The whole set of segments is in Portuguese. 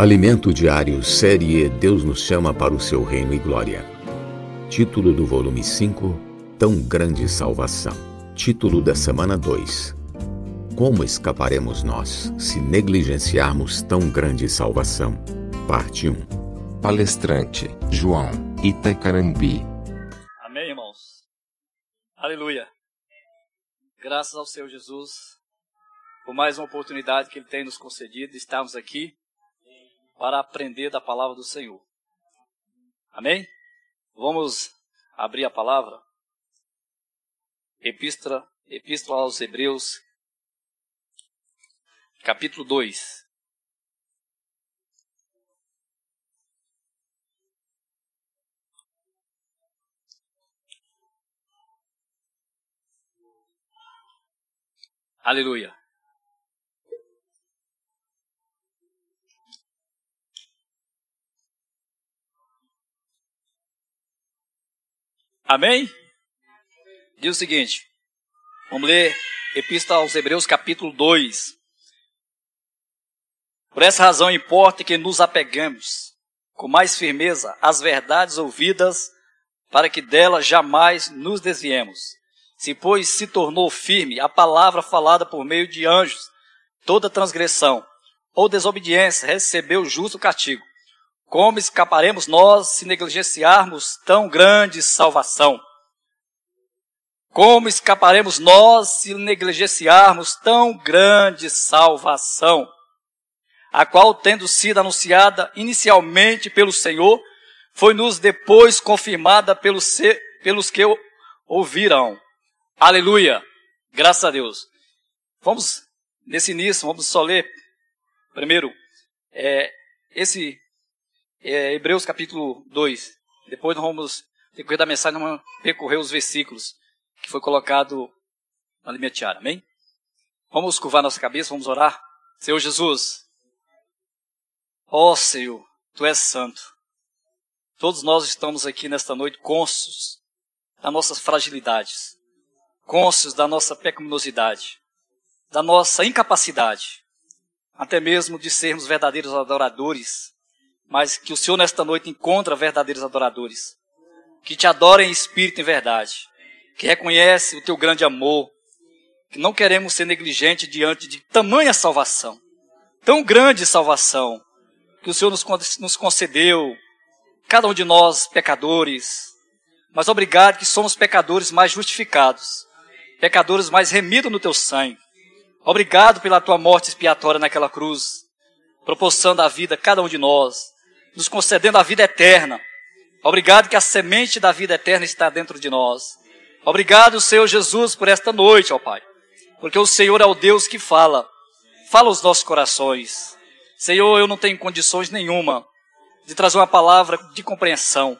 Alimento Diário, série Deus nos chama para o seu reino e glória. Título do volume 5: Tão grande salvação. Título da semana 2: Como escaparemos nós se negligenciarmos tão grande salvação? Parte 1. Palestrante João Itacarambi. Amém, irmãos. Aleluia. Graças ao Senhor Jesus por mais uma oportunidade que Ele tem nos concedido de estarmos aqui para aprender da palavra do Senhor. Amém? Vamos abrir a palavra. Epístola, Epístola aos Hebreus, capítulo 2. Aleluia. Amém? Diz o seguinte, vamos ler Epístola aos Hebreus, capítulo 2. Por essa razão importa que nos apegamos com mais firmeza às verdades ouvidas, para que delas jamais nos desviemos. Se, pois, se tornou firme a palavra falada por meio de anjos, toda transgressão ou desobediência recebeu justo castigo. Como escaparemos nós se negligenciarmos tão grande salvação? Como escaparemos nós se negligenciarmos tão grande salvação? A qual, tendo sido anunciada inicialmente pelo Senhor, foi-nos depois confirmada pelos, pelos que ouviram. Aleluia! Graças a Deus. Vamos, nesse início, vamos só ler primeiro é, esse é, Hebreus capítulo 2. Depois nós vamos, depois da mensagem, nós vamos percorrer os versículos que foi colocado na limiar. Amém? Vamos curvar nossa cabeça, vamos orar. Senhor Jesus, ó Senhor, Tu és santo. Todos nós estamos aqui nesta noite cônscios das nossas fragilidades, cônscios da nossa pecaminosidade, da nossa incapacidade, até mesmo de sermos verdadeiros adoradores mas que o Senhor nesta noite encontra verdadeiros adoradores, que te adorem em espírito e em verdade, que reconhece o teu grande amor, que não queremos ser negligentes diante de tamanha salvação, tão grande salvação, que o Senhor nos, nos concedeu, cada um de nós pecadores, mas obrigado que somos pecadores mais justificados, pecadores mais remidos no teu sangue. Obrigado pela tua morte expiatória naquela cruz, proporcionando a vida a cada um de nós nos concedendo a vida eterna. Obrigado que a semente da vida eterna está dentro de nós. Obrigado, Senhor Jesus, por esta noite, ó Pai. Porque o Senhor é o Deus que fala. Fala os nossos corações. Senhor, eu não tenho condições nenhuma de trazer uma palavra de compreensão.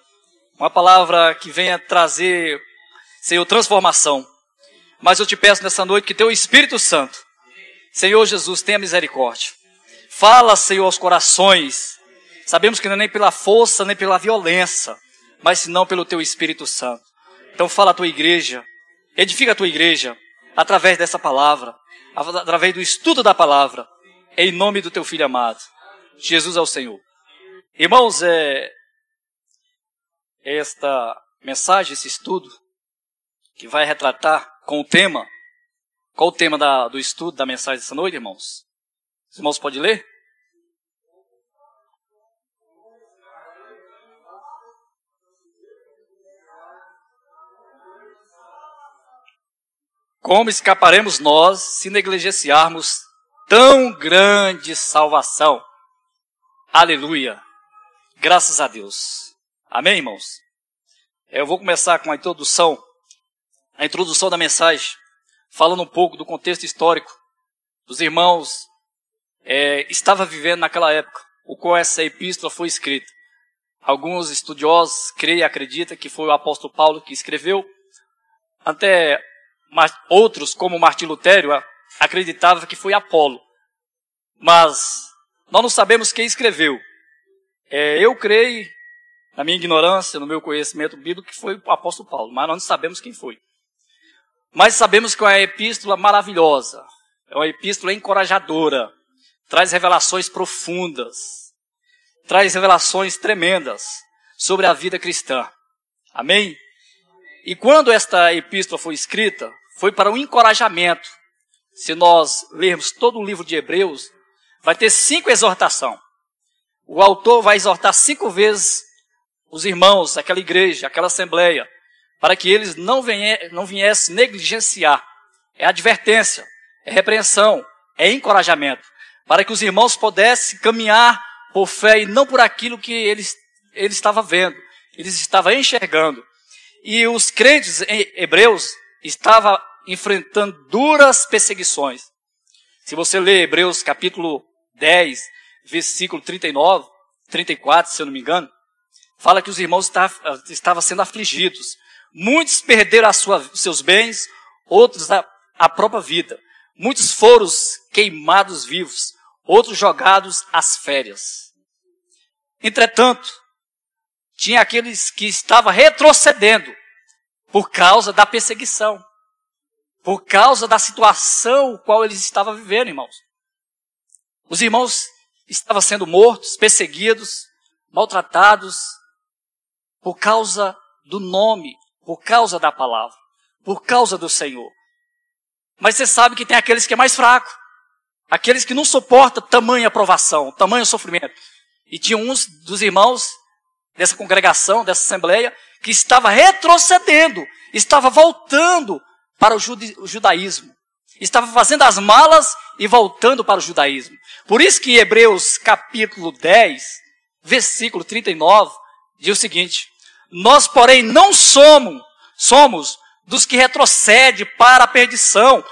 Uma palavra que venha trazer, Senhor, transformação. Mas eu te peço nessa noite que teu Espírito Santo, Senhor Jesus, tenha misericórdia. Fala, Senhor, aos corações Sabemos que não é nem pela força, nem pela violência, mas senão pelo teu Espírito Santo. Então fala a tua igreja, edifica a tua igreja através dessa palavra, através do estudo da palavra, em nome do teu filho amado. Jesus é o Senhor. Irmãos, é esta mensagem, esse estudo, que vai retratar com o tema. Qual o tema da, do estudo da mensagem dessa noite, irmãos? Os irmãos podem ler? Como escaparemos nós se negligenciarmos tão grande salvação? Aleluia! Graças a Deus. Amém, irmãos? Eu vou começar com a introdução, a introdução da mensagem, falando um pouco do contexto histórico dos irmãos é, estava vivendo naquela época, o qual essa epístola foi escrita. Alguns estudiosos creem e acreditam que foi o apóstolo Paulo que escreveu. Até outros, como Martim Lutero, acreditavam que foi Apolo. Mas nós não sabemos quem escreveu. É, eu creio, na minha ignorância, no meu conhecimento bíblico, que foi o apóstolo Paulo, mas nós não sabemos quem foi. Mas sabemos que é uma epístola maravilhosa, é uma epístola encorajadora, traz revelações profundas, traz revelações tremendas sobre a vida cristã. Amém? E quando esta epístola foi escrita, foi para um encorajamento. Se nós lermos todo o livro de Hebreus, vai ter cinco exortações. O autor vai exortar cinco vezes os irmãos, aquela igreja, aquela assembleia, para que eles não, venha, não viessem negligenciar. É advertência, é repreensão, é encorajamento, para que os irmãos pudessem caminhar por fé e não por aquilo que eles, eles estavam vendo, eles estavam enxergando. E os crentes hebreus estavam enfrentando duras perseguições. Se você ler Hebreus capítulo 10, versículo 39, 34, se eu não me engano, fala que os irmãos estavam sendo afligidos. Muitos perderam sua, seus bens, outros a, a própria vida. Muitos foram queimados vivos, outros jogados às férias. Entretanto, tinha aqueles que estavam retrocedendo por causa da perseguição, por causa da situação qual eles estavam vivendo, irmãos. Os irmãos estavam sendo mortos, perseguidos, maltratados, por causa do nome, por causa da palavra, por causa do Senhor. Mas você sabe que tem aqueles que é mais fraco, aqueles que não suportam tamanha aprovação, tamanho sofrimento. E tinha uns dos irmãos dessa congregação, dessa assembleia, que estava retrocedendo, estava voltando para o judaísmo. Estava fazendo as malas e voltando para o judaísmo. Por isso que Hebreus capítulo 10, versículo 39, diz o seguinte: Nós, porém, não somos, somos dos que retrocede para a perdição.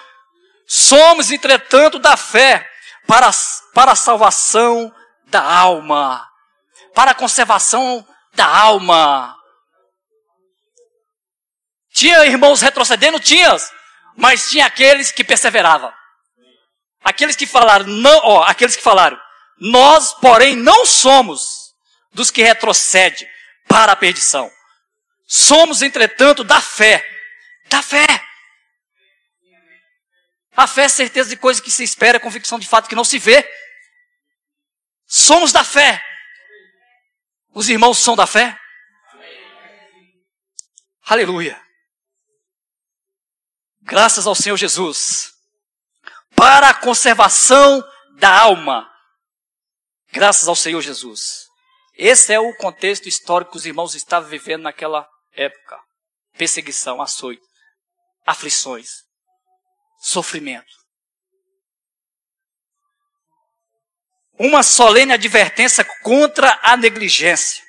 Somos, entretanto, da fé para, para a salvação da alma, para a conservação da alma. Tinha irmãos retrocedendo? Tinha, mas tinha aqueles que perseveravam. Aqueles que falaram, não, ó, aqueles que falaram, nós, porém, não somos dos que retrocede para a perdição. Somos, entretanto, da fé. Da fé. A fé é certeza de coisa que se espera, convicção de fato que não se vê. Somos da fé. Os irmãos são da fé? Aleluia. Graças ao Senhor Jesus. Para a conservação da alma. Graças ao Senhor Jesus. Esse é o contexto histórico que os irmãos estavam vivendo naquela época. Perseguição, açoite, aflições, sofrimento. Uma solene advertência contra a negligência.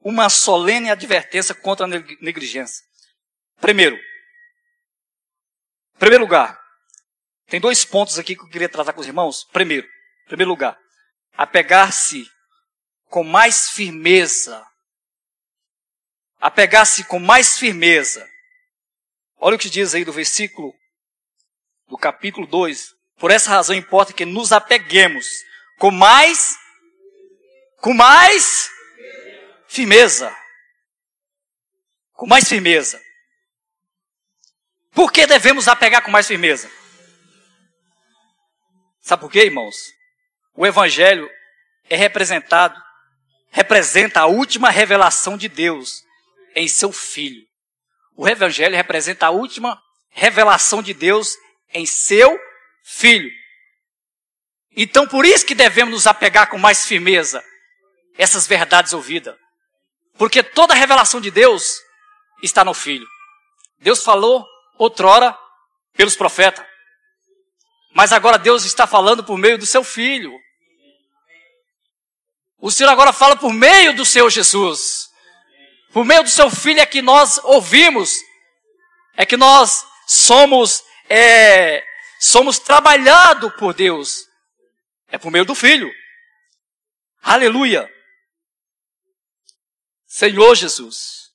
Uma solene advertência contra a negligência. Primeiro, primeiro lugar, tem dois pontos aqui que eu queria tratar com os irmãos. Primeiro, primeiro lugar, apegar-se com mais firmeza. Apegar-se com mais firmeza. Olha o que diz aí do versículo do capítulo 2, por essa razão importa que nos apeguemos com mais, com mais firmeza. Com mais firmeza. Por que devemos apegar com mais firmeza? Sabe por quê, irmãos? O Evangelho é representado, representa a última revelação de Deus em seu Filho. O Evangelho representa a última revelação de Deus em seu filho. Então, por isso que devemos nos apegar com mais firmeza essas verdades ouvidas. Porque toda a revelação de Deus está no filho. Deus falou outrora pelos profetas. Mas agora Deus está falando por meio do seu filho. O Senhor agora fala por meio do Senhor Jesus. Por meio do seu filho é que nós ouvimos, é que nós somos é, somos trabalhados por Deus. É por meio do Filho. Aleluia. Senhor Jesus.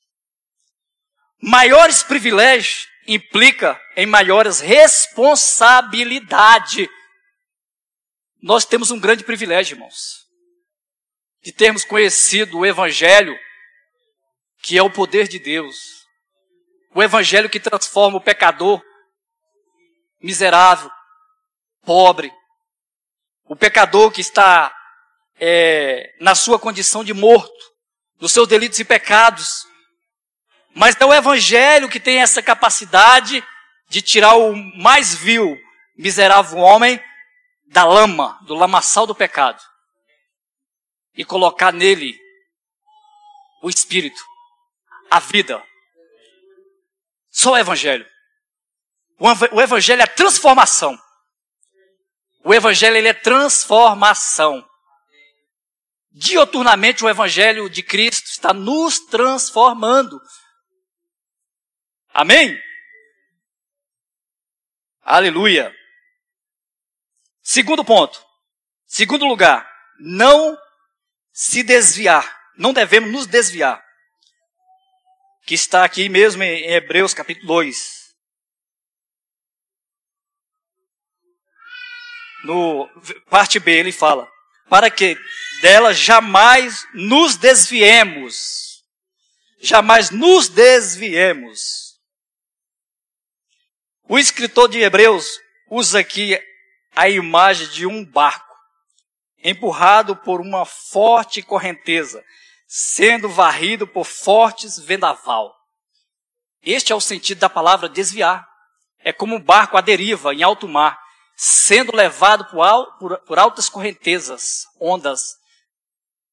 Maiores privilégios implica em maiores responsabilidade. Nós temos um grande privilégio, irmãos, de termos conhecido o Evangelho, que é o poder de Deus. O Evangelho que transforma o pecador miserável, pobre, o pecador que está é, na sua condição de morto, nos seus delitos e pecados. Mas é o Evangelho que tem essa capacidade de tirar o mais vil, miserável homem da lama, do lamaçal do pecado, e colocar nele o Espírito, a vida. Só o Evangelho. O Evangelho é transformação. O Evangelho ele é transformação. Dioturnamente o Evangelho de Cristo está nos transformando. Amém? Aleluia. Segundo ponto. Segundo lugar, não se desviar. Não devemos nos desviar. Que está aqui mesmo em Hebreus capítulo 2. No parte B ele fala: para que dela jamais nos desviemos. Jamais nos desviemos. O escritor de Hebreus usa aqui a imagem de um barco empurrado por uma forte correnteza, sendo varrido por fortes vendaval. Este é o sentido da palavra desviar. É como um barco à deriva em alto mar, sendo levado por, altas correntezas, ondas,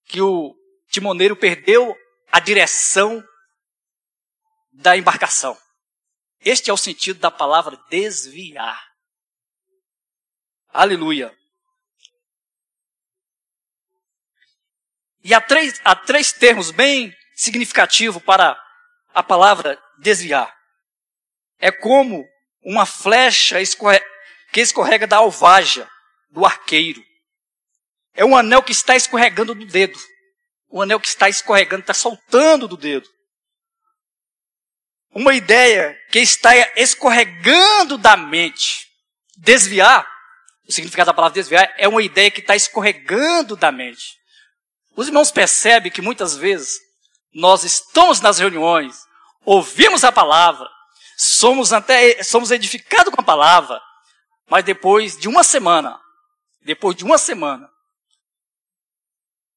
que o timoneiro perdeu a direção da embarcação. Este é o sentido da palavra desviar. Aleluia. E há três, há três termos bem significativos para a palavra desviar. É como uma flecha escorre, que escorrega da alvaja do arqueiro. É um anel que está escorregando do dedo. O anel que está escorregando, está soltando do dedo. Uma ideia que está escorregando da mente. Desviar o significado da palavra desviar é uma ideia que está escorregando da mente. Os irmãos percebem que muitas vezes nós estamos nas reuniões, ouvimos a palavra, somos até somos edificados com a palavra, mas depois de uma semana, depois de uma semana,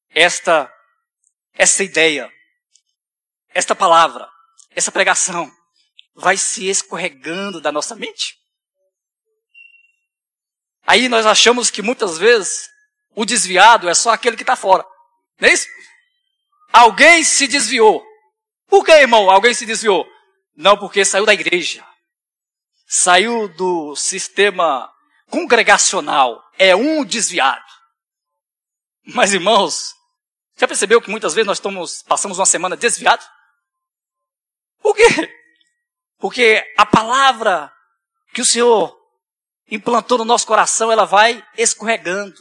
esta essa ideia, esta palavra, essa pregação vai se escorregando da nossa mente. Aí nós achamos que muitas vezes o desviado é só aquele que está fora. Não é isso? Alguém se desviou. Por que, irmão, alguém se desviou? Não, porque saiu da igreja. Saiu do sistema congregacional. É um desviado. Mas, irmãos, já percebeu que muitas vezes nós estamos, passamos uma semana desviado? Por quê? Porque a palavra que o Senhor implantou no nosso coração, ela vai escorregando,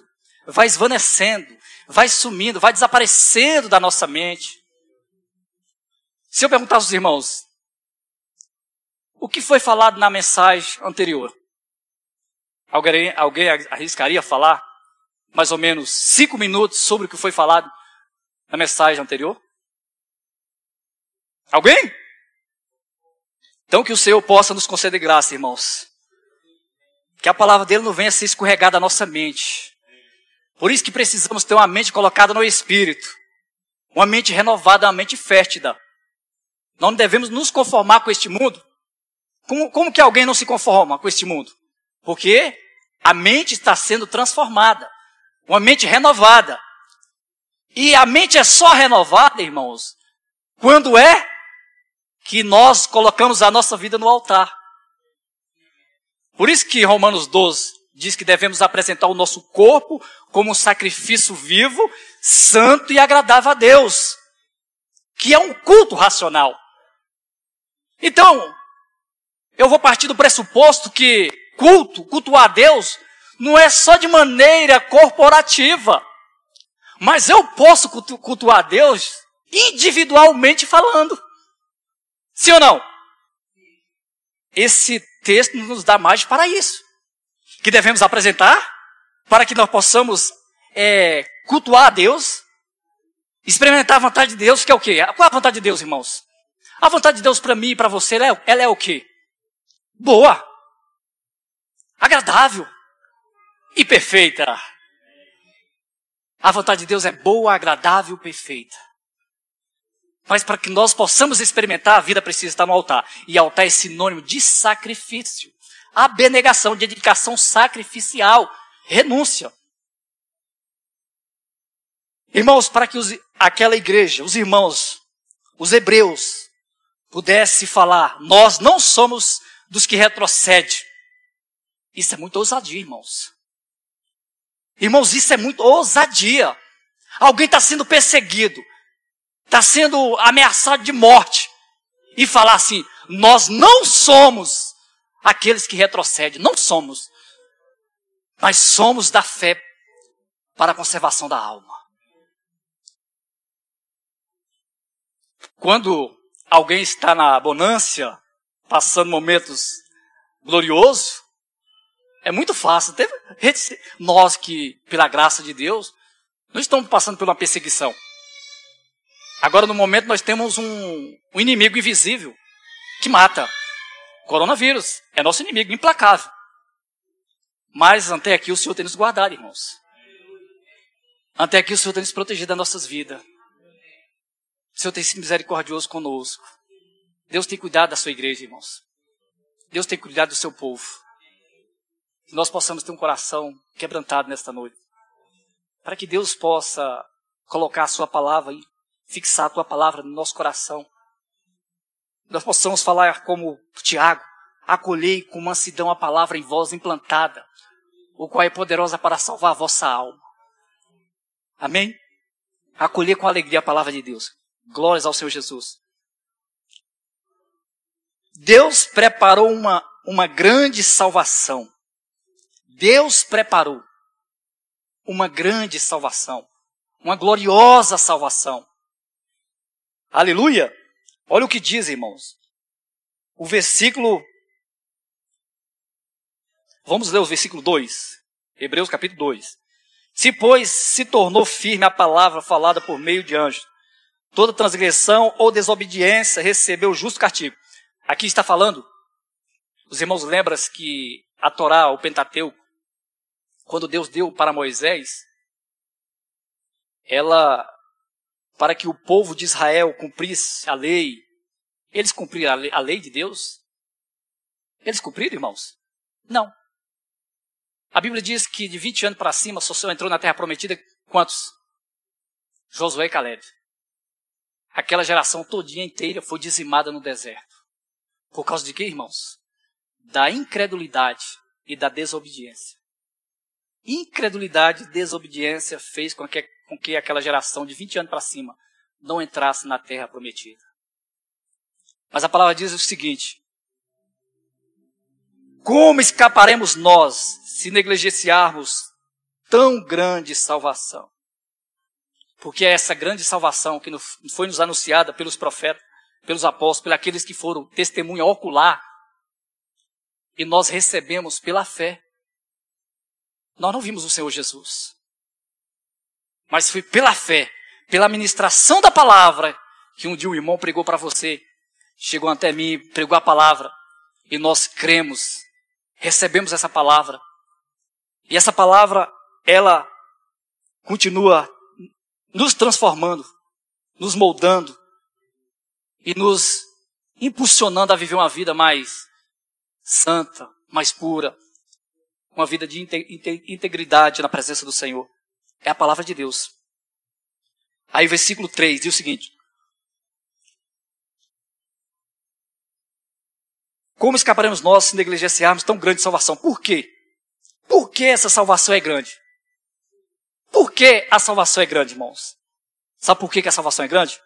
vai esvanecendo, vai sumindo, vai desaparecendo da nossa mente. Se eu perguntar aos irmãos, o que foi falado na mensagem anterior? Alguém, alguém arriscaria falar mais ou menos cinco minutos sobre o que foi falado na mensagem anterior? Alguém? Então que o Senhor possa nos conceder graça, irmãos. Que a palavra dele não venha a ser escorregada da nossa mente. Por isso que precisamos ter uma mente colocada no Espírito. Uma mente renovada, uma mente fértida. Não devemos nos conformar com este mundo. Como, como que alguém não se conforma com este mundo? Porque a mente está sendo transformada. Uma mente renovada. E a mente é só renovada, irmãos, quando é que nós colocamos a nossa vida no altar. Por isso que Romanos 12 diz que devemos apresentar o nosso corpo como um sacrifício vivo, santo e agradável a Deus, que é um culto racional. Então, eu vou partir do pressuposto que culto, cultuar a Deus, não é só de maneira corporativa, mas eu posso cultuar a Deus individualmente falando. Sim ou não? Esse texto nos dá mais para isso. Que devemos apresentar para que nós possamos é, cultuar a Deus, experimentar a vontade de Deus, que é o quê? Qual é a vontade de Deus, irmãos? A vontade de Deus para mim e para você, ela é, ela é o quê? Boa, agradável e perfeita. A vontade de Deus é boa, agradável, perfeita. Mas para que nós possamos experimentar, a vida precisa estar no altar. E altar é sinônimo de sacrifício. Abnegação, de dedicação sacrificial, renúncia. Irmãos, para que os, aquela igreja, os irmãos, os hebreus, pudesse falar, nós não somos dos que retrocede. Isso é muito ousadia, irmãos. Irmãos, isso é muito ousadia. Alguém está sendo perseguido, está sendo ameaçado de morte, e falar assim: nós não somos aqueles que retrocedem, não somos, mas somos da fé para a conservação da alma. Quando alguém está na bonância, passando momentos gloriosos, é muito fácil. Nós que, pela graça de Deus, não estamos passando por uma perseguição. Agora, no momento, nós temos um, um inimigo invisível que mata. Coronavírus é nosso inimigo, implacável. Mas até aqui o Senhor tem nos guardado, irmãos. Até aqui o Senhor tem nos protegido das nossas vidas. O Senhor tem sido misericordioso conosco. Deus tem cuidado da sua igreja, irmãos. Deus tem cuidado do seu povo. Que nós possamos ter um coração quebrantado nesta noite. Para que Deus possa colocar a sua palavra fixar a tua palavra no nosso coração. Nós possamos falar como Tiago, acolhei com mansidão a palavra em voz implantada, o qual é poderosa para salvar a vossa alma. Amém? Acolher com alegria a palavra de Deus. Glórias ao Senhor Jesus. Deus preparou uma, uma grande salvação. Deus preparou uma grande salvação. Uma gloriosa salvação. Aleluia! Olha o que diz, irmãos. O versículo. Vamos ler o versículo 2. Hebreus capítulo 2. Se, pois, se tornou firme a palavra falada por meio de anjos, Toda transgressão ou desobediência recebeu justo castigo. Aqui está falando, os irmãos lembram que a Torá, o Pentateuco, quando Deus deu para Moisés, ela, para que o povo de Israel cumprisse a lei, eles cumpriram a lei, de Deus? Eles cumpriram, irmãos? Não. A Bíblia diz que de 20 anos para cima, Sosseu entrou na terra prometida, quantos? Josué e Caleb. Aquela geração todinha inteira foi dizimada no deserto. Por causa de quê, irmãos? Da incredulidade e da desobediência. Incredulidade e desobediência fez com que, com que aquela geração de 20 anos para cima não entrasse na terra prometida. Mas a palavra diz o seguinte: Como escaparemos nós se negligenciarmos tão grande salvação? Porque é essa grande salvação que foi nos anunciada pelos profetas, pelos apóstolos, pelos aqueles que foram testemunha ocular, e nós recebemos pela fé. Nós não vimos o Senhor Jesus. Mas foi pela fé, pela ministração da palavra, que um dia um irmão pregou para você, chegou até mim, pregou a palavra, e nós cremos, recebemos essa palavra. E essa palavra, ela continua nos transformando, nos moldando e nos impulsionando a viver uma vida mais santa, mais pura, uma vida de integridade na presença do Senhor. É a palavra de Deus. Aí, versículo 3 diz o seguinte: Como escaparemos nós se negligenciarmos tão grande salvação? Por quê? Por que essa salvação é grande? Por que a salvação é grande, irmãos? Sabe por que a salvação é grande?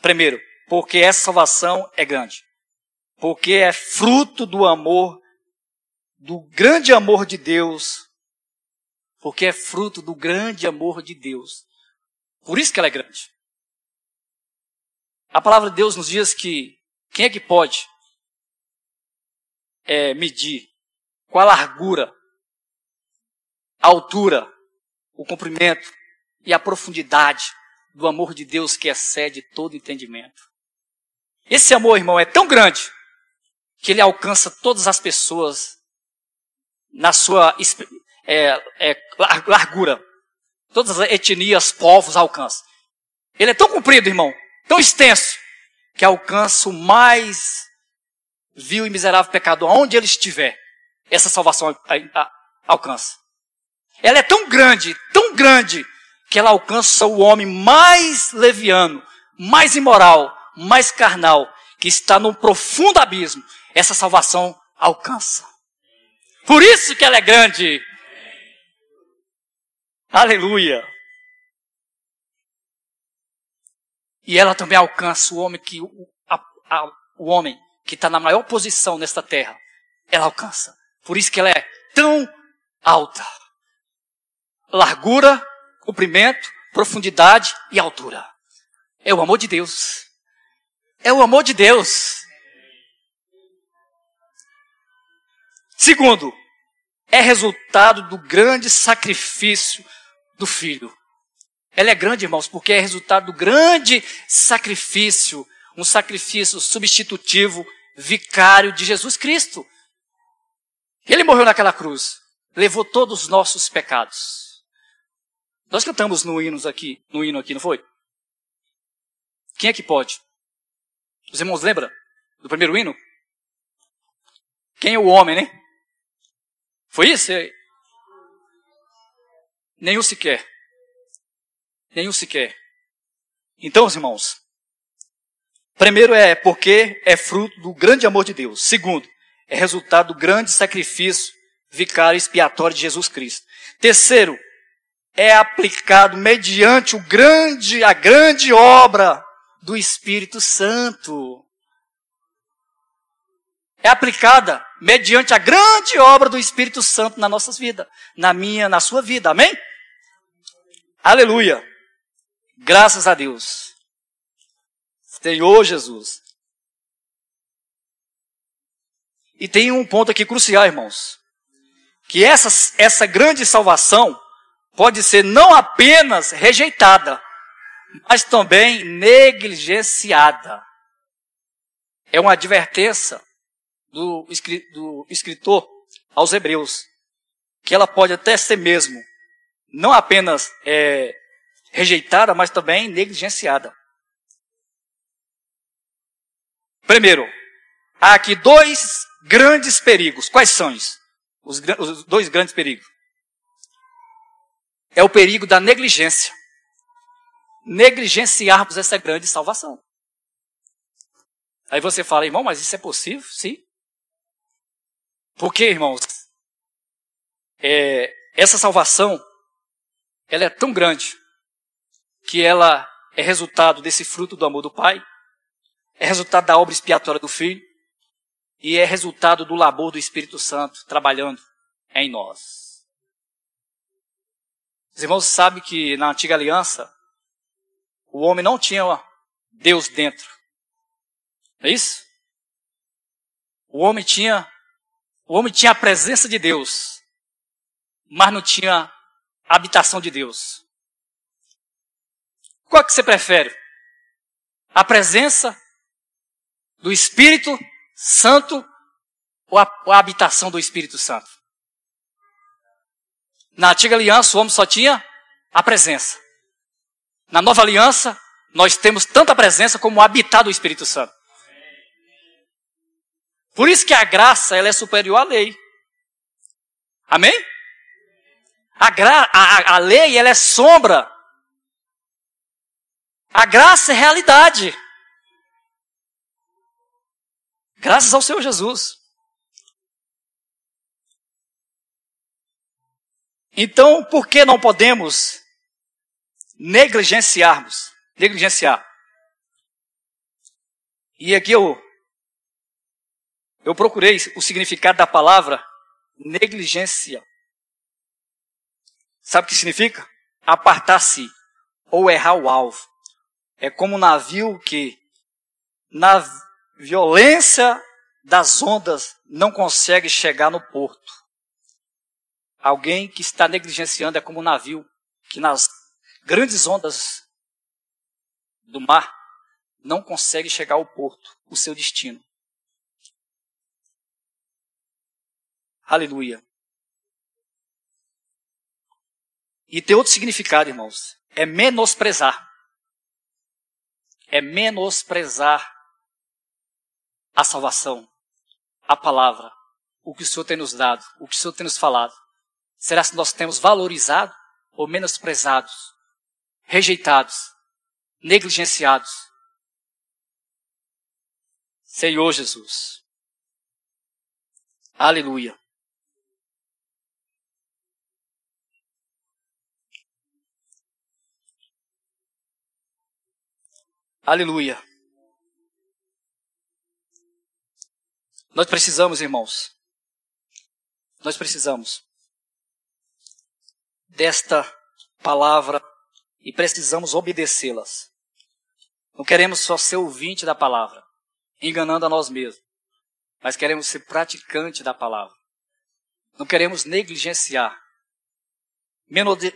Primeiro, porque essa salvação é grande. Porque é fruto do amor, do grande amor de Deus. Porque é fruto do grande amor de Deus. Por isso que ela é grande. A palavra de Deus nos diz que quem é que pode é, medir qual a largura, a altura, o comprimento e a profundidade do amor de Deus que excede todo entendimento. Esse amor, irmão, é tão grande que ele alcança todas as pessoas na sua é, é, largura, todas as etnias, povos alcança. Ele é tão comprido, irmão, tão extenso, que alcança o mais vil e miserável pecador, aonde ele estiver. Essa salvação alcança. Ela é tão grande, tão grande, que ela alcança o homem mais leviano, mais imoral, mais carnal, que está num profundo abismo. Essa salvação alcança. Por isso que ela é grande. Aleluia. E ela também alcança o homem que o, a, a, o homem que está na maior posição nesta terra. Ela alcança. Por isso que ela é tão alta. Largura, comprimento, profundidade e altura. É o amor de Deus. É o amor de Deus. Segundo, é resultado do grande sacrifício do filho. Ela é grande, irmãos, porque é resultado do grande sacrifício, um sacrifício substitutivo, vicário de Jesus Cristo. Ele morreu naquela cruz, levou todos os nossos pecados. Nós cantamos no hino aqui, no hino aqui, não foi? Quem é que pode? Os irmãos lembram do primeiro hino? Quem é o homem, né? Foi isso? Nenhum sequer. Nenhum sequer. Então, irmãos, primeiro é porque é fruto do grande amor de Deus. Segundo, é resultado do grande sacrifício vicário expiatório de Jesus Cristo. Terceiro, é aplicado mediante o grande, a grande obra do Espírito Santo. É aplicada mediante a grande obra do Espírito Santo nas nossas vidas, na minha, na sua vida. Amém? Aleluia. Graças a Deus. Senhor Jesus. E tem um ponto aqui crucial, irmãos. Que essa, essa grande salvação pode ser não apenas rejeitada, mas também negligenciada. É uma advertência do, do escritor aos Hebreus, que ela pode até ser mesmo não apenas é, rejeitada, mas também negligenciada. Primeiro, há aqui dois grandes perigos. Quais são os, os dois grandes perigos? É o perigo da negligência. Negligenciarmos essa grande salvação. Aí você fala, irmão, mas isso é possível? Sim. Porque, irmãos, é, essa salvação ela é tão grande que ela é resultado desse fruto do amor do Pai, é resultado da obra expiatória do Filho e é resultado do labor do Espírito Santo trabalhando em nós. Os irmãos sabem que na antiga aliança o homem não tinha Deus dentro. Não é isso? O homem tinha o homem tinha a presença de Deus, mas não tinha a habitação de Deus. Qual que você prefere? A presença do Espírito Santo ou a, ou a habitação do Espírito Santo? Na antiga aliança, o homem só tinha a presença. Na nova aliança, nós temos tanta presença como o habitar do Espírito Santo. Por isso que a graça ela é superior à lei. Amém? A, gra, a, a lei, ela é sombra. A graça é realidade. Graças ao Senhor Jesus. Então, por que não podemos negligenciarmos? Negligenciar. E aqui eu, eu procurei o significado da palavra negligência. Sabe o que significa? Apartar-se ou errar o alvo. É como um navio que, na violência das ondas, não consegue chegar no porto. Alguém que está negligenciando é como um navio que, nas grandes ondas do mar, não consegue chegar ao porto, o seu destino. Aleluia. E tem outro significado, irmãos. É menosprezar. É menosprezar a salvação, a palavra, o que o Senhor tem nos dado, o que o Senhor tem nos falado. Será que nós temos valorizado ou menosprezados, rejeitados, negligenciados? Senhor Jesus. Aleluia. Aleluia. Nós precisamos, irmãos, nós precisamos desta palavra e precisamos obedecê-las. Não queremos só ser ouvinte da palavra, enganando a nós mesmos, mas queremos ser praticante da palavra. Não queremos negligenciar,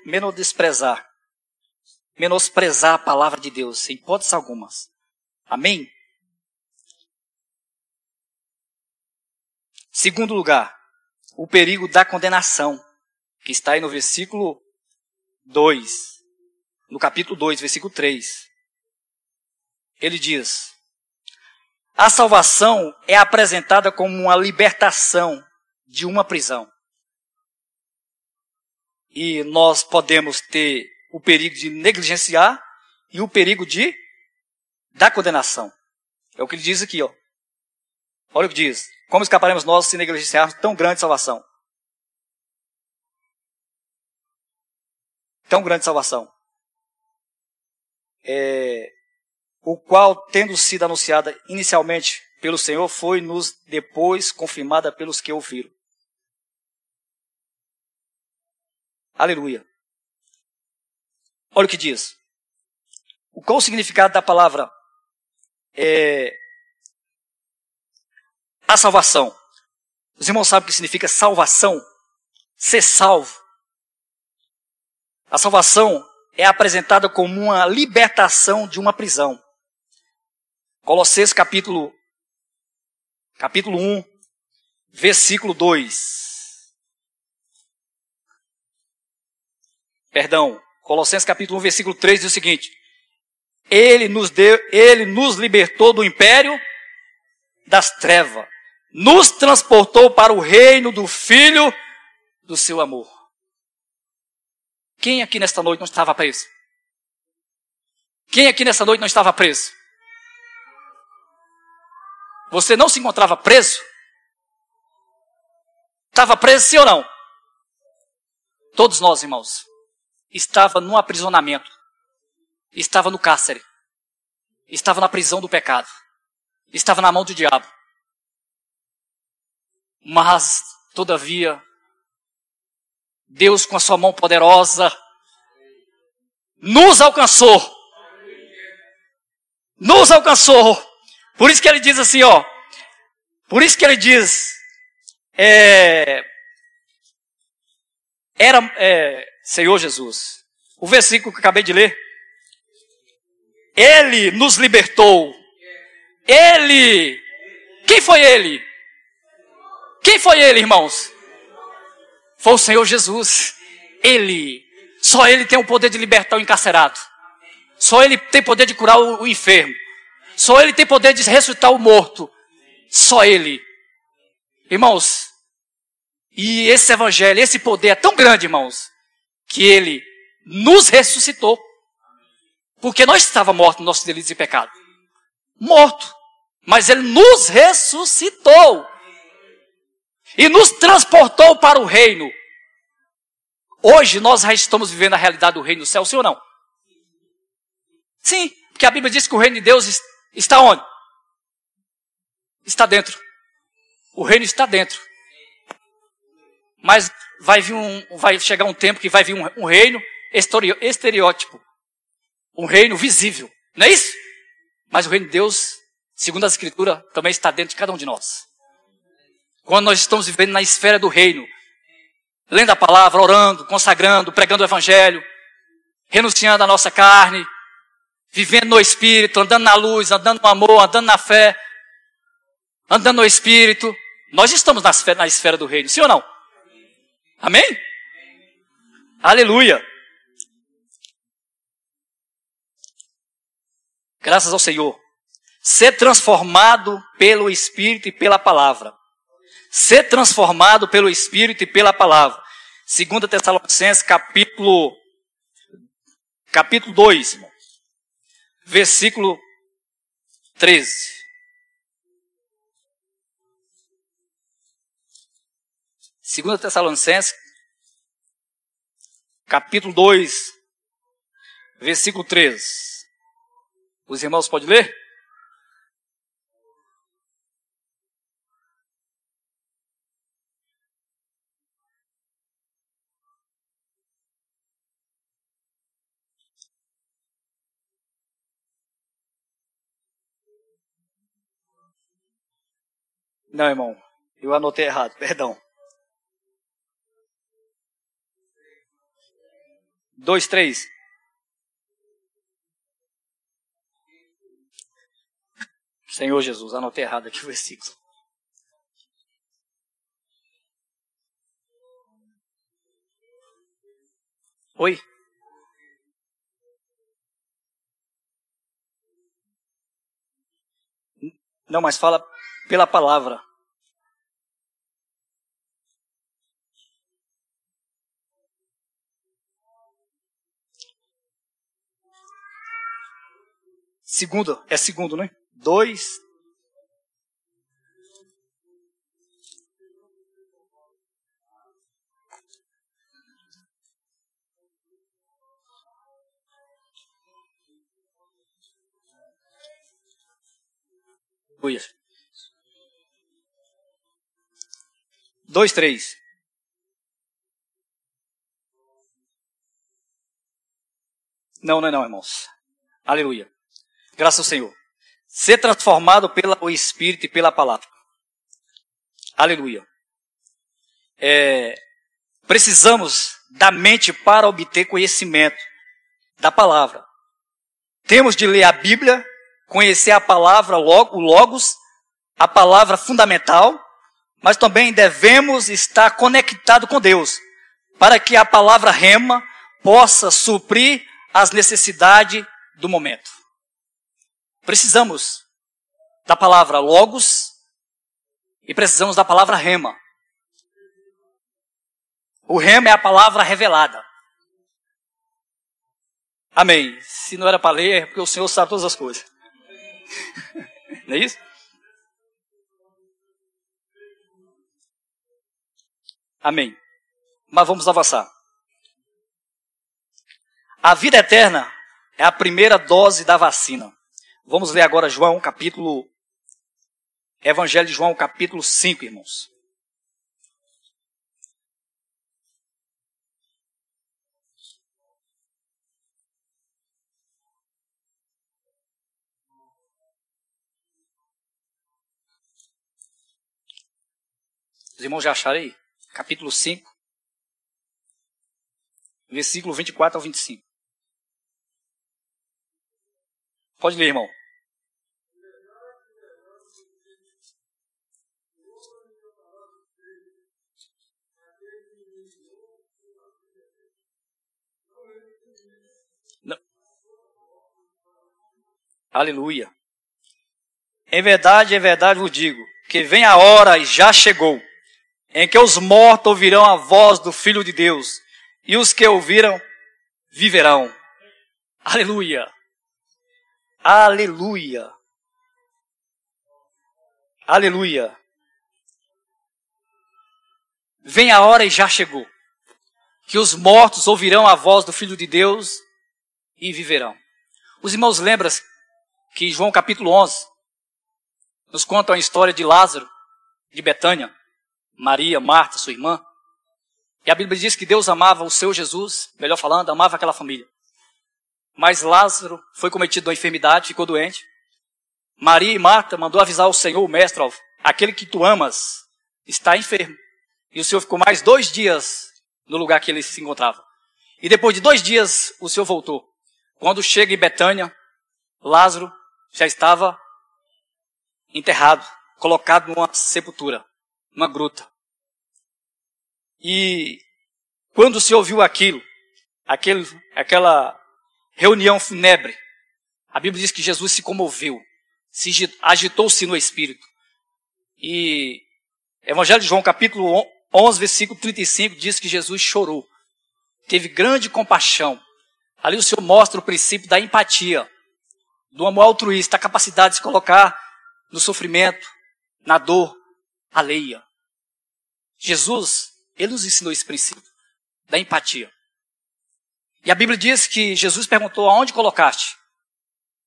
menosprezar menosprezar a palavra de Deus, sem hipóteses algumas. Amém? Segundo lugar, o perigo da condenação, que está aí no versículo 2, no capítulo 2, versículo 3. Ele diz: A salvação é apresentada como uma libertação de uma prisão. E nós podemos ter o perigo de negligenciar e o perigo de da condenação. É o que ele diz aqui, ó. Olha o que diz. Como escaparemos nós se negligenciarmos tão grande salvação? Tão grande salvação. É, o qual, tendo sido anunciada inicialmente pelo Senhor, foi nos depois confirmada pelos que ouviram. Aleluia. Olha o que diz. Qual o significado da palavra é, a salvação? Os irmãos sabem o que significa salvação? Ser salvo. A salvação é apresentada como uma libertação de uma prisão. Colossenses capítulo, capítulo 1, versículo 2. Perdão, Colossenses capítulo 1, versículo 3 diz o seguinte: Ele nos deu, ele nos libertou do império das trevas, nos transportou para o reino do filho do seu amor. Quem aqui nesta noite não estava preso? Quem aqui nesta noite não estava preso? Você não se encontrava preso? Estava preso sim ou não? Todos nós, irmãos estava num aprisionamento, estava no cárcere, estava na prisão do pecado, estava na mão do diabo. Mas, todavia, Deus, com a sua mão poderosa, nos alcançou. Nos alcançou. Por isso que ele diz assim, ó. Por isso que ele diz, é, era, é, Senhor Jesus. O versículo que acabei de ler. Ele nos libertou. Ele. Quem foi ele? Quem foi ele, irmãos? Foi o Senhor Jesus. Ele. Só ele tem o poder de libertar o encarcerado. Só ele tem poder de curar o, enfermo. Só ele tem poder de ressuscitar o morto. Só ele. Irmãos, e esse evangelho, esse poder é tão grande, irmãos, que ele nos ressuscitou. Porque nós estávamos mortos no nosso delito e pecado. Morto. Mas ele nos ressuscitou. E nos transportou para o reino. Hoje nós já estamos vivendo a realidade do reino do céu, sim ou não? Sim, porque a Bíblia diz que o reino de Deus está onde? Está dentro. O reino está dentro. Mas vai vir um, vai chegar um tempo que vai vir um, um reino estereótipo, um reino visível, não é isso? Mas o reino de Deus, segundo a Escritura, também está dentro de cada um de nós. Quando nós estamos vivendo na esfera do reino, lendo a palavra, orando, consagrando, pregando o evangelho, renunciando à nossa carne, vivendo no espírito, andando na luz, andando no amor, andando na fé, andando no espírito, nós estamos na esfera, na esfera do reino, sim ou não? Amém? Aleluia. Graças ao Senhor. Ser transformado pelo Espírito e pela palavra. Ser transformado pelo Espírito e pela palavra. 2 Tessalonicenses, capítulo, capítulo 2, versículo 13. Segunda Tessalonicenses, capítulo 2, versículo 13. Os irmãos podem ler? Não, irmão, eu anotei errado, perdão. Dois, três. Senhor Jesus, anotei errado aqui o versículo. Oi? Não, mas fala pela palavra. Segundo, é segundo, né? Dois. Aleluia. Dois, três. Não, não é não, irmãos. Aleluia. Graças ao Senhor. Ser transformado pelo Espírito e pela palavra. Aleluia. É, precisamos da mente para obter conhecimento da palavra. Temos de ler a Bíblia, conhecer a palavra, o Logos, a palavra fundamental, mas também devemos estar conectado com Deus, para que a palavra rema possa suprir as necessidades do momento. Precisamos da palavra logos e precisamos da palavra rema. O rema é a palavra revelada. Amém. Se não era para ler, é porque o Senhor sabe todas as coisas. não é isso? Amém. Mas vamos avançar. A vida eterna é a primeira dose da vacina. Vamos ler agora João capítulo. Evangelho de João capítulo 5, irmãos. Os irmãos já acharam aí? Capítulo 5, versículo 24 ao 25. Pode ler, irmão. Não. Aleluia. Em verdade, em verdade vos digo, que vem a hora e já chegou, em que os mortos ouvirão a voz do Filho de Deus, e os que ouviram viverão. Aleluia. Aleluia. Aleluia. Vem a hora e já chegou. Que os mortos ouvirão a voz do Filho de Deus e viverão. Os irmãos lembram que João capítulo 11 nos conta a história de Lázaro, de Betânia, Maria, Marta, sua irmã. E a Bíblia diz que Deus amava o seu Jesus, melhor falando, amava aquela família. Mas Lázaro foi cometido uma enfermidade, ficou doente. Maria e Marta mandou avisar o Senhor, o mestre, aquele que tu amas está enfermo. E o Senhor ficou mais dois dias no lugar que ele se encontrava. E depois de dois dias, o Senhor voltou. Quando chega em Betânia, Lázaro já estava enterrado, colocado numa sepultura, numa gruta. E quando o Senhor viu aquilo, aquele, aquela reunião fúnebre. A Bíblia diz que Jesus se comoveu, se agitou-se no espírito. E Evangelho de João, capítulo 11, versículo 35, diz que Jesus chorou. Teve grande compaixão. Ali o Senhor mostra o princípio da empatia, do amor altruísta, a capacidade de se colocar no sofrimento, na dor alheia. Jesus, ele nos ensinou esse princípio da empatia. E a Bíblia diz que Jesus perguntou: aonde colocaste?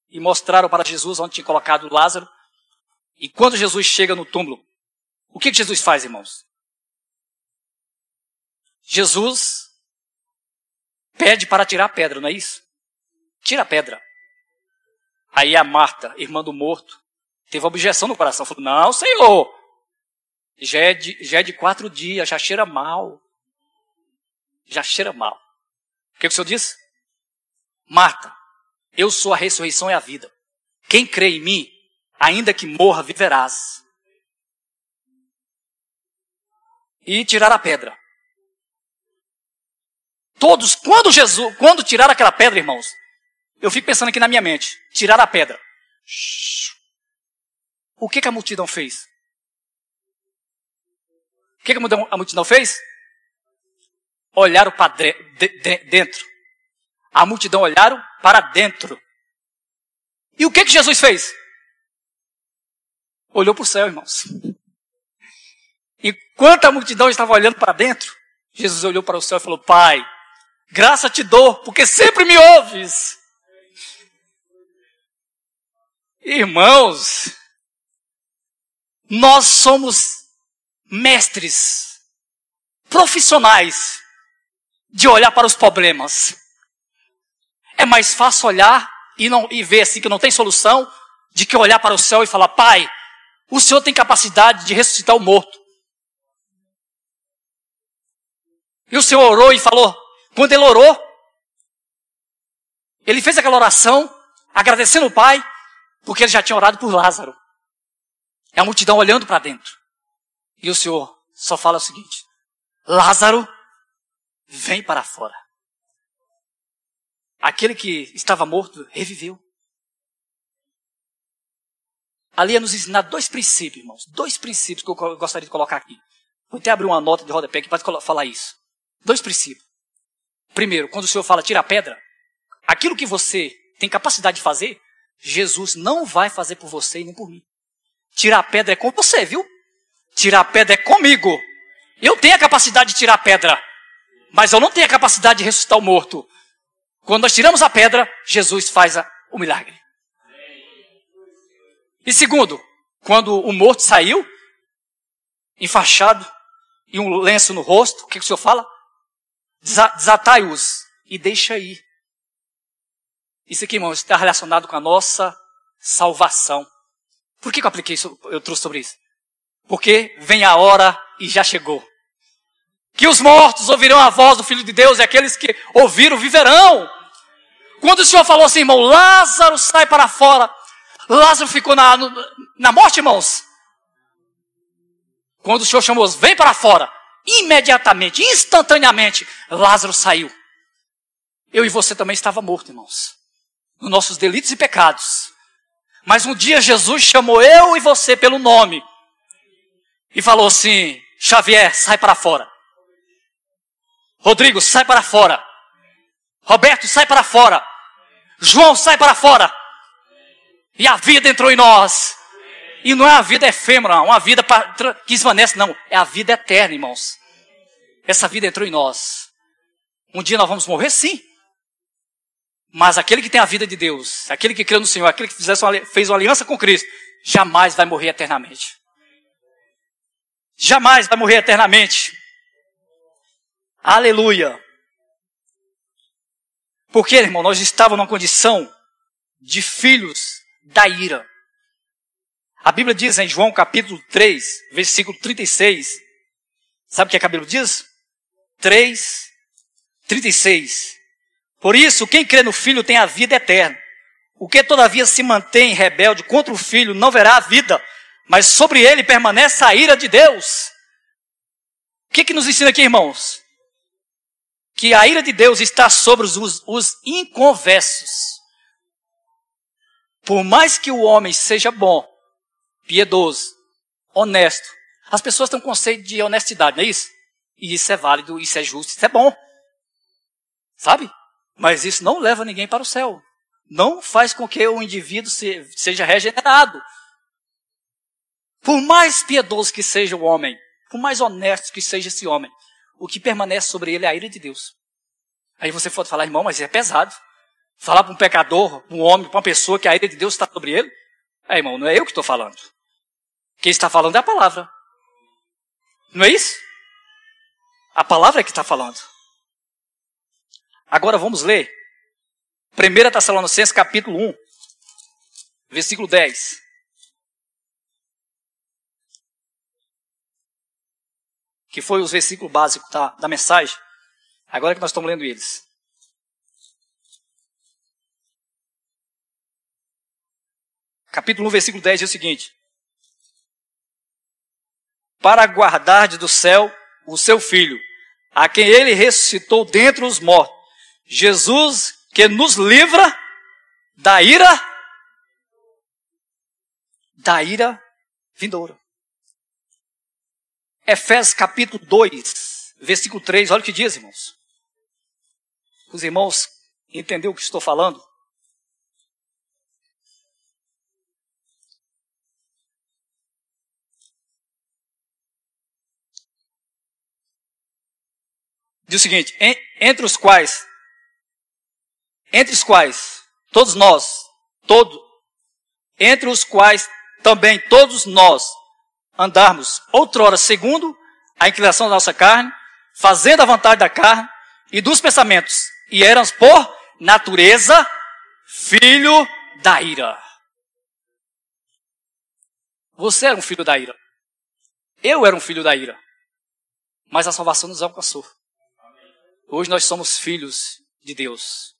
E mostraram para Jesus onde tinha colocado Lázaro. E quando Jesus chega no túmulo, o que, Jesus faz, irmãos? Jesus pede para tirar a pedra, não é isso? Tira a pedra. Aí a Marta, irmã do morto, teve objeção no coração. Falou: Não, Senhor, já é de, já é de quatro dias, já cheira mal. Já cheira mal. O que, que o Senhor disse? Marta, eu sou a ressurreição e a vida. Quem crê em mim, ainda que morra, viverás. E tirar a pedra. Todos, quando Jesus, quando tirar aquela pedra, irmãos, eu fico pensando aqui na minha mente, tirar a pedra. O que, que a multidão fez? O que, que a multidão fez? Olharam para de, de, dentro. A multidão olharam para dentro. E o que que Jesus fez? Olhou para o céu, irmãos. Enquanto a multidão estava olhando para dentro, Jesus olhou para o céu e falou: Pai, graça te dou, porque sempre me ouves. Irmãos, nós somos mestres, profissionais de olhar para os problemas. É mais fácil olhar e, não, e ver assim que não tem solução, de que olhar para o céu e falar: Pai, o Senhor tem capacidade de ressuscitar o morto. E o Senhor orou e falou. Quando ele orou, ele fez aquela oração, agradecendo o Pai, porque ele já tinha orado por Lázaro. É a multidão olhando para dentro. E o Senhor só fala o seguinte: Lázaro, vem para fora. Aquele que estava morto reviveu. Ali é nos ensinar dois princípios, irmãos. Dois princípios que eu gostaria de colocar aqui. Vou até abrir uma nota de rodapé que pode falar isso. Dois princípios. Primeiro, quando o Senhor fala tira a pedra, aquilo que você tem capacidade de fazer, Jesus não vai fazer por você e nem por mim. Tirar a pedra é com você, viu? Tirar a pedra é comigo. Eu tenho a capacidade de tirar a pedra. Mas eu não tenho a capacidade de ressuscitar o morto. Quando nós tiramos a pedra, Jesus faz a, o milagre. E segundo, quando o morto saiu, enfaixado, e um lenço no rosto, o que, que o Senhor fala? Desatai-os e deixa ir. Isso aqui, irmãos, está relacionado com a nossa salvação. Por que, que eu apliquei isso, eu trouxe sobre isso? Porque vem a hora e já chegou que os mortos ouvirão a voz do Filho de Deus e aqueles que ouviram viverão. Quando o Senhor falou assim, irmão, Lázaro sai para fora, Lázaro ficou na, na morte, irmãos. Quando o Senhor chamou, vem para fora, imediatamente, instantaneamente, Lázaro saiu. Eu e você também estava morto, irmãos, nos nossos delitos e pecados. Mas um dia Jesus chamou eu e você pelo nome e falou assim: Xavier, sai para fora. Rodrigo, sai para fora. Roberto, sai para fora. João, sai para fora. E a vida entrou em nós. E não é a vida efêmera, uma vida que esvanece, não. É a vida eterna, irmãos. Essa vida entrou em nós. Um dia nós vamos morrer, sim. Mas aquele que tem a vida de Deus, aquele que crê no Senhor, aquele que fez uma aliança com Cristo, jamais vai morrer eternamente. Jamais vai morrer eternamente. Aleluia. Porque, irmão, nós estávamos numa condição de filhos da ira. A Bíblia diz em João capítulo 3, versículo 36. Sabe o que, é que a Bíblia diz? 3, 36. Por isso, quem crê no Filho tem a vida eterna. O que todavia se mantém rebelde contra o Filho não verá a vida, mas sobre ele permanece a ira de Deus. O que, que nos ensina aqui, irmãos? Que a ira de Deus está sobre os, os inconversos. Por mais que o homem seja bom, piedoso, honesto, as pessoas têm um conceito de honestidade, não é isso? E isso é válido, isso é justo, isso é bom. Sabe? Mas isso não leva ninguém para o céu. Não faz com que o indivíduo seja regenerado. Por mais piedoso que seja o homem, por mais honesto que seja esse homem, o que permanece sobre ele é a ira de Deus. Aí você pode falar, irmão, mas é pesado. Falar para um pecador, para um homem, para uma pessoa que a ira de Deus está sobre ele. É, irmão, não é eu que estou falando. Quem está falando é a palavra. Não é isso? A palavra é que está falando. Agora vamos ler 1 Tessalonicenses capítulo 1, versículo 10. Que foi os versículos básicos da, da mensagem. Agora que nós estamos lendo eles. Capítulo 1, versículo 10 diz o seguinte: Para guardar do céu o seu filho, a quem ele ressuscitou dentre os mortos, Jesus que nos livra da ira, da ira vindoura. Efésios capítulo 2, versículo 3, olha o que diz, irmãos. Os irmãos entenderam o que estou falando? Diz o seguinte: entre os quais, entre os quais, todos nós, todo, entre os quais também todos nós andarmos outrora segundo a inclinação da nossa carne, fazendo a vontade da carne e dos pensamentos, e éramos por natureza filho da ira. Você era um filho da ira. Eu era um filho da ira. Mas a salvação nos alcançou. Hoje nós somos filhos de Deus.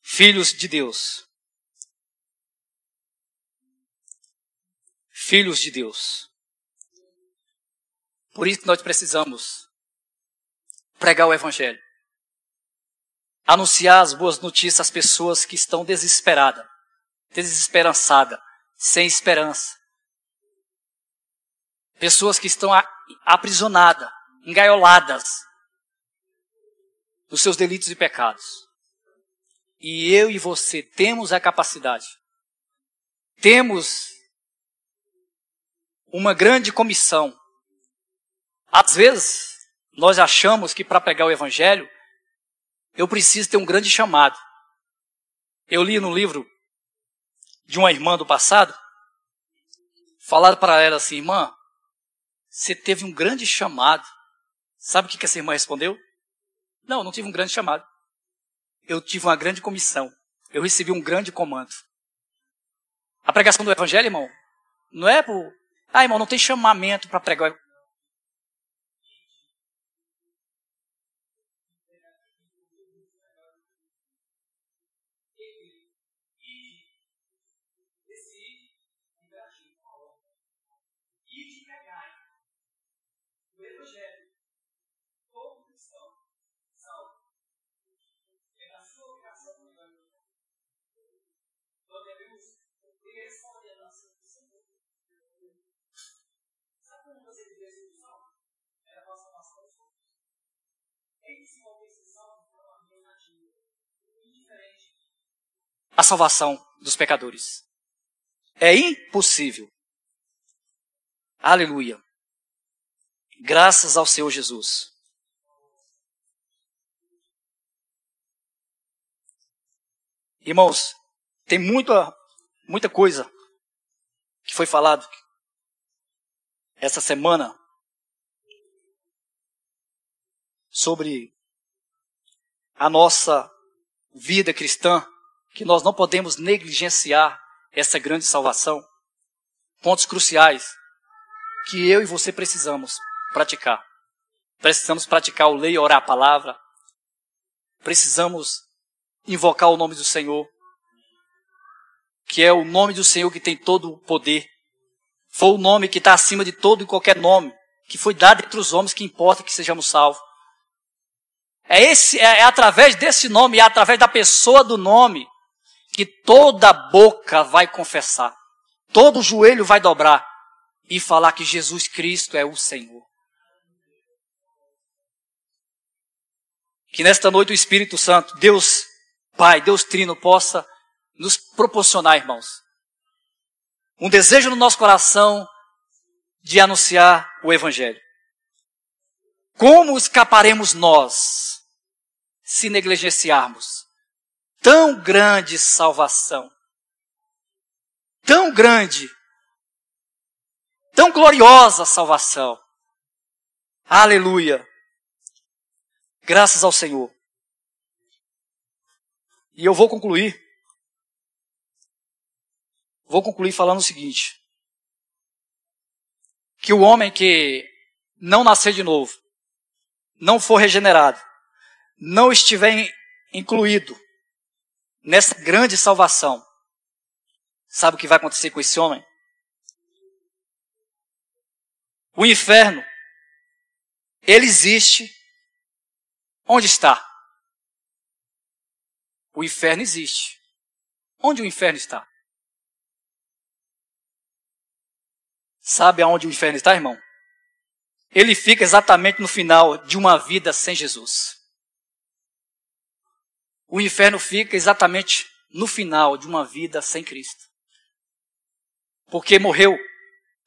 Filhos de Deus. Filhos de Deus. Por isso nós precisamos pregar o Evangelho. Anunciar as boas notícias às pessoas que estão desesperadas, desesperançadas, sem esperança. Pessoas que estão aprisionadas, engaioladas dos seus delitos e pecados. E eu e você temos a capacidade, temos uma grande comissão. Às vezes, nós achamos que para pregar o Evangelho, eu preciso ter um grande chamado. Eu li no livro de uma irmã do passado, falaram para ela assim, irmã, você teve um grande chamado. Sabe o que essa irmã respondeu? Não, não tive um grande chamado. Eu tive uma grande comissão. Eu recebi um grande comando. A pregação do evangelho, irmão, não é por. Ah, irmão, não tem chamamento para pregar. A salvação dos pecadores. É impossível. Aleluia. Graças ao Senhor Jesus. Irmãos, tem muita, muita coisa que foi falado essa semana sobre a nossa vida cristã, que nós não podemos negligenciar essa grande salvação. Pontos cruciais que eu e você precisamos praticar. Precisamos praticar o lei orar a palavra. Precisamos invocar o nome do Senhor, que é o nome do Senhor que tem todo o poder. Foi o nome que está acima de todo e qualquer nome, que foi dado entre os homens que importa que sejamos salvos. É, esse, é, é através desse nome, é através da pessoa do nome, que toda boca vai confessar, todo joelho vai dobrar e falar que Jesus Cristo é o Senhor. Que nesta noite o Espírito Santo, Deus Pai, Deus Trino, possa nos proporcionar, irmãos, um desejo no nosso coração de anunciar o Evangelho. Como escaparemos nós se negligenciarmos tão grande salvação? Tão grande, tão gloriosa salvação. Aleluia. Graças ao Senhor. E eu vou concluir. Vou concluir falando o seguinte: que o homem que não nascer de novo, não for regenerado, não estiver incluído nessa grande salvação, sabe o que vai acontecer com esse homem? O inferno, ele existe. Onde está? O inferno existe. Onde o inferno está? Sabe aonde o inferno está, irmão? Ele fica exatamente no final de uma vida sem Jesus. O inferno fica exatamente no final de uma vida sem Cristo. Porque morreu.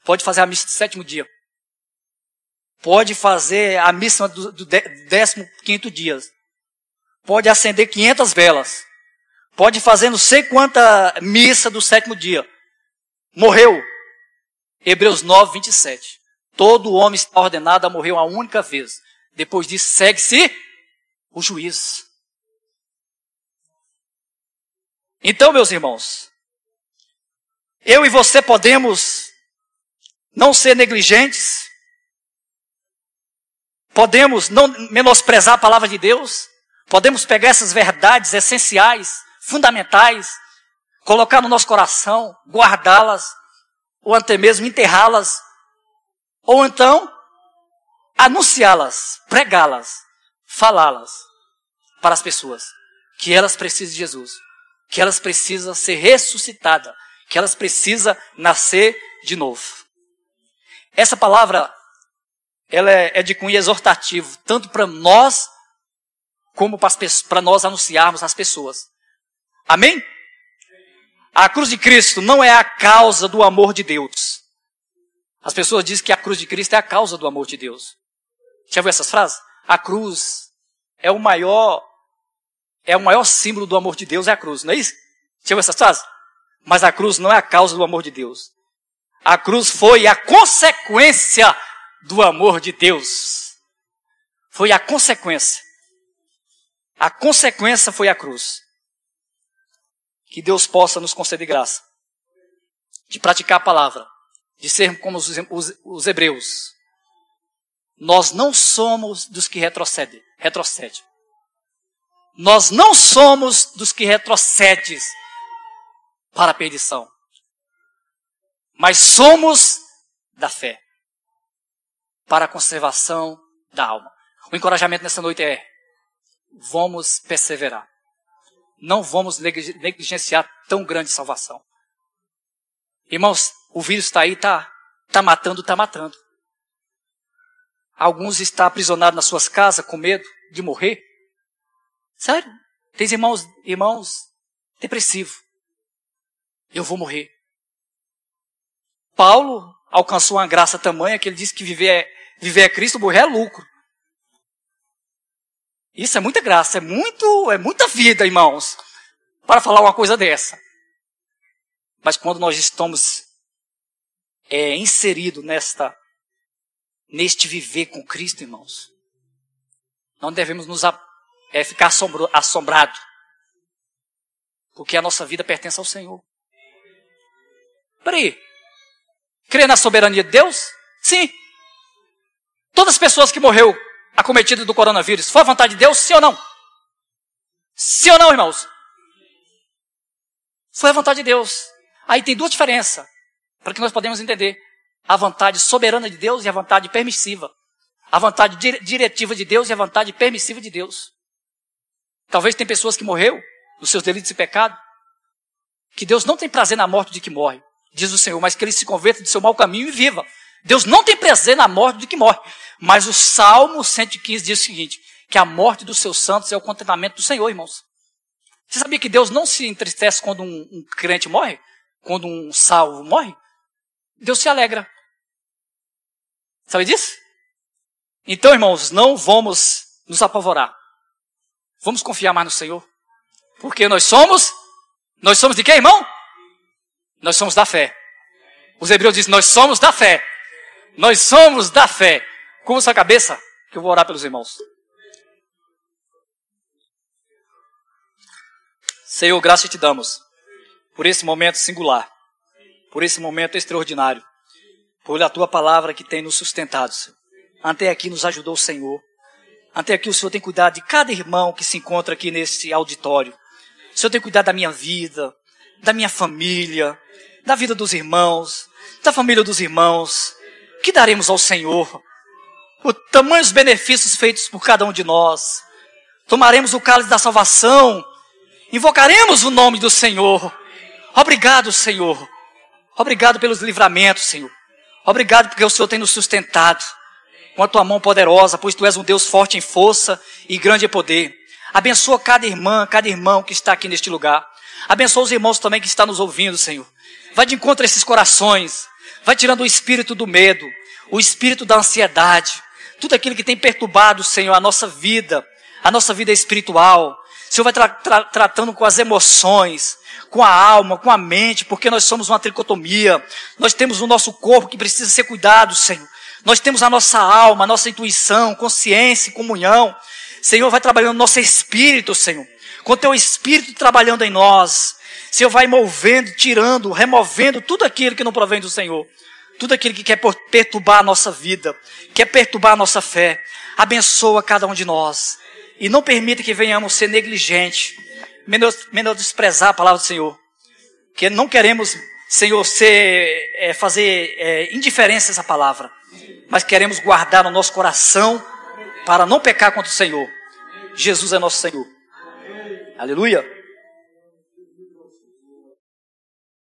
Pode fazer a missa do sétimo dia. Pode fazer a missa do, décimo quinto dia. Pode acender 500 velas. Pode fazer não sei quanta missa do sétimo dia. Morreu. Hebreus 9, 27. Todo homem está ordenado a morrer uma única vez. Depois disso, segue-se o juízo. Então, meus irmãos, eu e você podemos não ser negligentes, podemos não menosprezar a palavra de Deus, podemos pegar essas verdades essenciais, fundamentais, colocar no nosso coração, guardá-las, ou até mesmo enterrá-las ou então, anunciá-las, pregá-las, falá-las para as pessoas. Que elas precisam de Jesus. Que elas precisam ser ressuscitadas. Que elas precisam nascer de novo. Essa palavra, ela é, é de cunho exortativo, tanto para nós, como para nós anunciarmos às pessoas. Amém? A cruz de Cristo não é a causa do amor de Deus. As pessoas dizem que a cruz de Cristo é a causa do amor de Deus. Já viu essas frases? A cruz é o maior é o maior símbolo do amor de Deus é a cruz, não é isso? Já viu essas frases? Mas a cruz não é a causa do amor de Deus. A cruz foi a consequência do amor de Deus. Foi a consequência. A consequência foi a cruz. Que Deus possa nos conceder graça de praticar a palavra de sermos como os, os, os hebreus. Nós não somos dos que retrocedem. Retrocede. Nós não somos dos que retrocedem para a perdição. Mas somos da fé. Para a conservação da alma. O encorajamento nessa noite é: vamos perseverar. Não vamos negligenciar tão grande salvação. Irmãos, o vírus está aí, está tá matando, está matando. Alguns estão aprisionados nas suas casas com medo de morrer. Sério? Tem irmãos, irmãos depressivos. Eu vou morrer. Paulo alcançou uma graça tamanha que ele disse que viver é, viver é Cristo, morrer é lucro. Isso é muita graça, é muito, é muita vida, irmãos, para falar uma coisa dessa. Mas quando nós estamos é, inseridos nesta, neste viver com Cristo, irmãos, não devemos nos é, ficar assombro, assombrados, porque a nossa vida pertence ao Senhor. Peraí, crê na soberania de Deus? Sim. Todas as pessoas que morreu acometidas do coronavírus, foi a vontade de Deus, sim ou não? Sim ou não, irmãos? Foi a vontade de Deus. Aí tem duas diferenças, para que nós podemos entender. A vontade soberana de Deus e a vontade permissiva. A vontade diretiva de Deus e a vontade permissiva de Deus. Talvez tem pessoas que morreram dos seus delitos e pecados. que Deus não tem prazer na morte de que morre, diz o Senhor, mas que ele se converta de seu mau caminho e viva. Deus não tem prazer na morte de que morre. Mas o Salmo 115 diz o seguinte: que a morte dos seus santos é o contentamento do Senhor, irmãos. Você sabia que Deus não se entristece quando um, um crente morre? Quando um salvo morre? Deus se alegra. Sabe disso? Então, irmãos, não vamos nos apavorar. Vamos confiar mais no Senhor. Porque nós somos, nós somos de quem, irmão? Nós somos da fé. Os hebreus dizem, nós somos da fé. Nós somos da fé. Curva sua cabeça, que eu vou orar pelos irmãos. Senhor, graça te damos por esse momento singular, por esse momento extraordinário, por a tua palavra que tem nos sustentado, Senhor. Até aqui nos ajudou o Senhor. Até aqui o Senhor tem cuidado de cada irmão que se encontra aqui nesse auditório. O Senhor tem cuidado da minha vida, da minha família, da vida dos irmãos, da família dos irmãos. Que daremos ao Senhor? O tamanhos benefícios feitos por cada um de nós. Tomaremos o cálice da salvação Invocaremos o nome do Senhor. Obrigado, Senhor. Obrigado pelos livramentos, Senhor. Obrigado porque o Senhor tem nos sustentado com a tua mão poderosa, pois tu és um Deus forte em força e grande em poder. Abençoa cada irmã, cada irmão que está aqui neste lugar. Abençoa os irmãos também que estão nos ouvindo, Senhor. Vai de encontro a esses corações. Vai tirando o espírito do medo, o espírito da ansiedade, tudo aquilo que tem perturbado, Senhor, a nossa vida, a nossa vida espiritual, Senhor vai tra tra tratando com as emoções, com a alma, com a mente, porque nós somos uma tricotomia. Nós temos o nosso corpo que precisa ser cuidado, Senhor. Nós temos a nossa alma, a nossa intuição, consciência comunhão. Senhor, vai trabalhando no nosso espírito, Senhor. Com o teu espírito trabalhando em nós. Senhor, vai movendo, tirando, removendo tudo aquilo que não provém do Senhor. Tudo aquilo que quer perturbar a nossa vida, quer perturbar a nossa fé. Abençoa cada um de nós. E não permita que venhamos ser negligentes, menosprezar a palavra do Senhor. Que não queremos, Senhor, ser, é, fazer é, indiferença a essa palavra. Mas queremos guardar no nosso coração para não pecar contra o Senhor. Jesus é nosso Senhor. Aleluia.